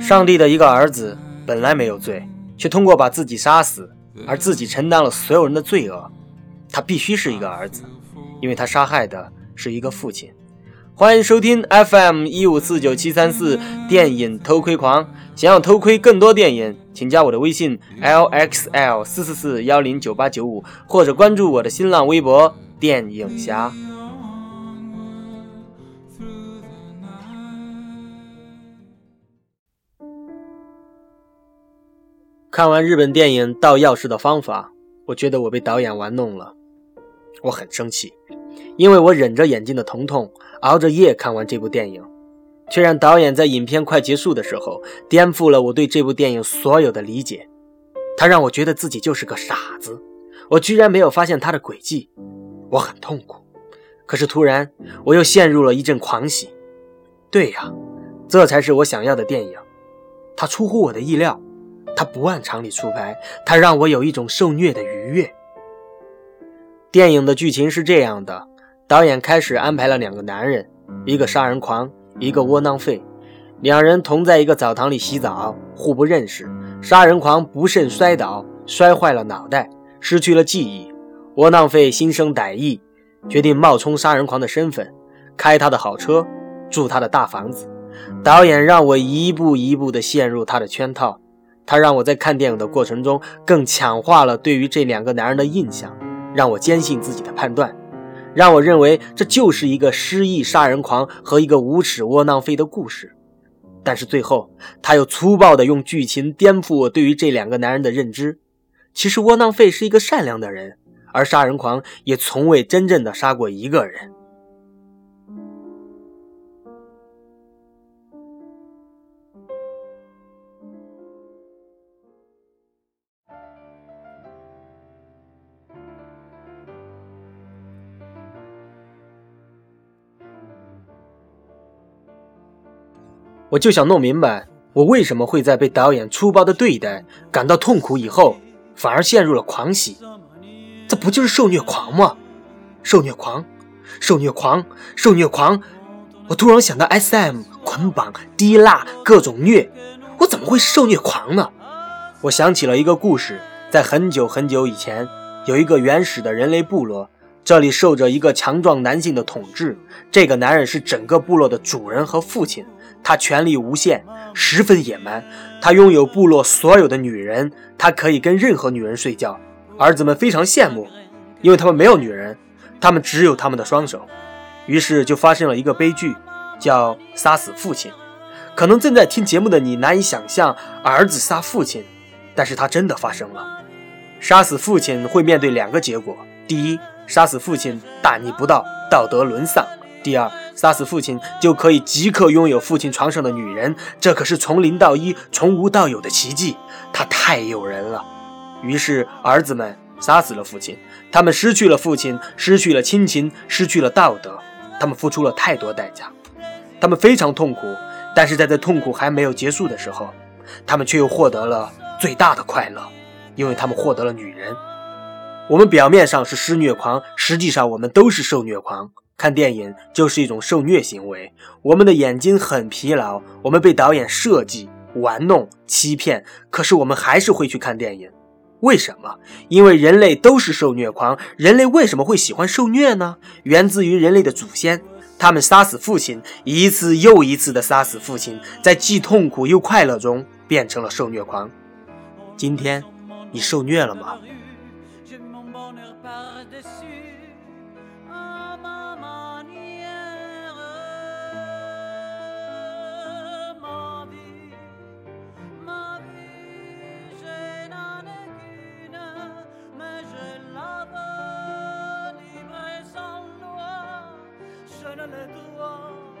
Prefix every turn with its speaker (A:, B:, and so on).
A: 上帝的一个儿子本来没有罪，却通过把自己杀死而自己承担了所有人的罪恶。他必须是一个儿子，因为他杀害的是一个父亲。欢迎收听 FM 一五四九七三四电影偷窥狂。想要偷窥更多电影，请加我的微信 lxl 四四四幺零九八九五，或者关注我的新浪微博电影侠。看完日本电影《盗钥匙的方法》，我觉得我被导演玩弄了，我很生气，因为我忍着眼睛的疼痛，熬着夜看完这部电影，却让导演在影片快结束的时候颠覆了我对这部电影所有的理解。他让我觉得自己就是个傻子，我居然没有发现他的诡计，我很痛苦。可是突然，我又陷入了一阵狂喜。对呀，这才是我想要的电影，它出乎我的意料。他不按常理出牌，他让我有一种受虐的愉悦。电影的剧情是这样的：导演开始安排了两个男人，一个杀人狂，一个窝囊废，两人同在一个澡堂里洗澡，互不认识。杀人狂不慎摔倒，摔坏了脑袋，失去了记忆。窝囊废心生歹意，决定冒充杀人狂的身份，开他的好车，住他的大房子。导演让我一步一步地陷入他的圈套。他让我在看电影的过程中更强化了对于这两个男人的印象，让我坚信自己的判断，让我认为这就是一个失忆杀人狂和一个无耻窝囊废的故事。但是最后，他又粗暴地用剧情颠覆我对于这两个男人的认知。其实窝囊废是一个善良的人，而杀人狂也从未真正的杀过一个人。我就想弄明白，我为什么会在被导演粗暴的对待感到痛苦以后，反而陷入了狂喜？这不就是受虐狂吗？受虐狂，受虐狂，受虐狂！我突然想到 S.M 捆绑、滴蜡，各种虐，我怎么会受虐狂呢？我想起了一个故事，在很久很久以前，有一个原始的人类部落，这里受着一个强壮男性的统治，这个男人是整个部落的主人和父亲。他权力无限，十分野蛮。他拥有部落所有的女人，他可以跟任何女人睡觉。儿子们非常羡慕，因为他们没有女人，他们只有他们的双手。于是就发生了一个悲剧，叫杀死父亲。可能正在听节目的你难以想象儿子杀父亲，但是他真的发生了。杀死父亲会面对两个结果：第一，杀死父亲大逆不道，道德沦丧。第二，杀死父亲就可以即刻拥有父亲床上的女人，这可是从零到一、从无到有的奇迹，他太诱人了。于是，儿子们杀死了父亲，他们失去了父亲，失去了亲情，失去了道德，他们付出了太多代价，他们非常痛苦。但是在这痛苦还没有结束的时候，他们却又获得了最大的快乐，因为他们获得了女人。我们表面上是施虐狂，实际上我们都是受虐狂。看电影就是一种受虐行为，我们的眼睛很疲劳，我们被导演设计、玩弄、欺骗，可是我们还是会去看电影。为什么？因为人类都是受虐狂。人类为什么会喜欢受虐呢？源自于人类的祖先，他们杀死父亲，一次又一次的杀死父亲，在既痛苦又快乐中变成了受虐狂。今天，你受虐了吗
B: par-dessus à ah, ma manière.
A: Ma vie, ma vie, je n'en ai qu'une, mais je la veux libre et sans loi, je ne le dois.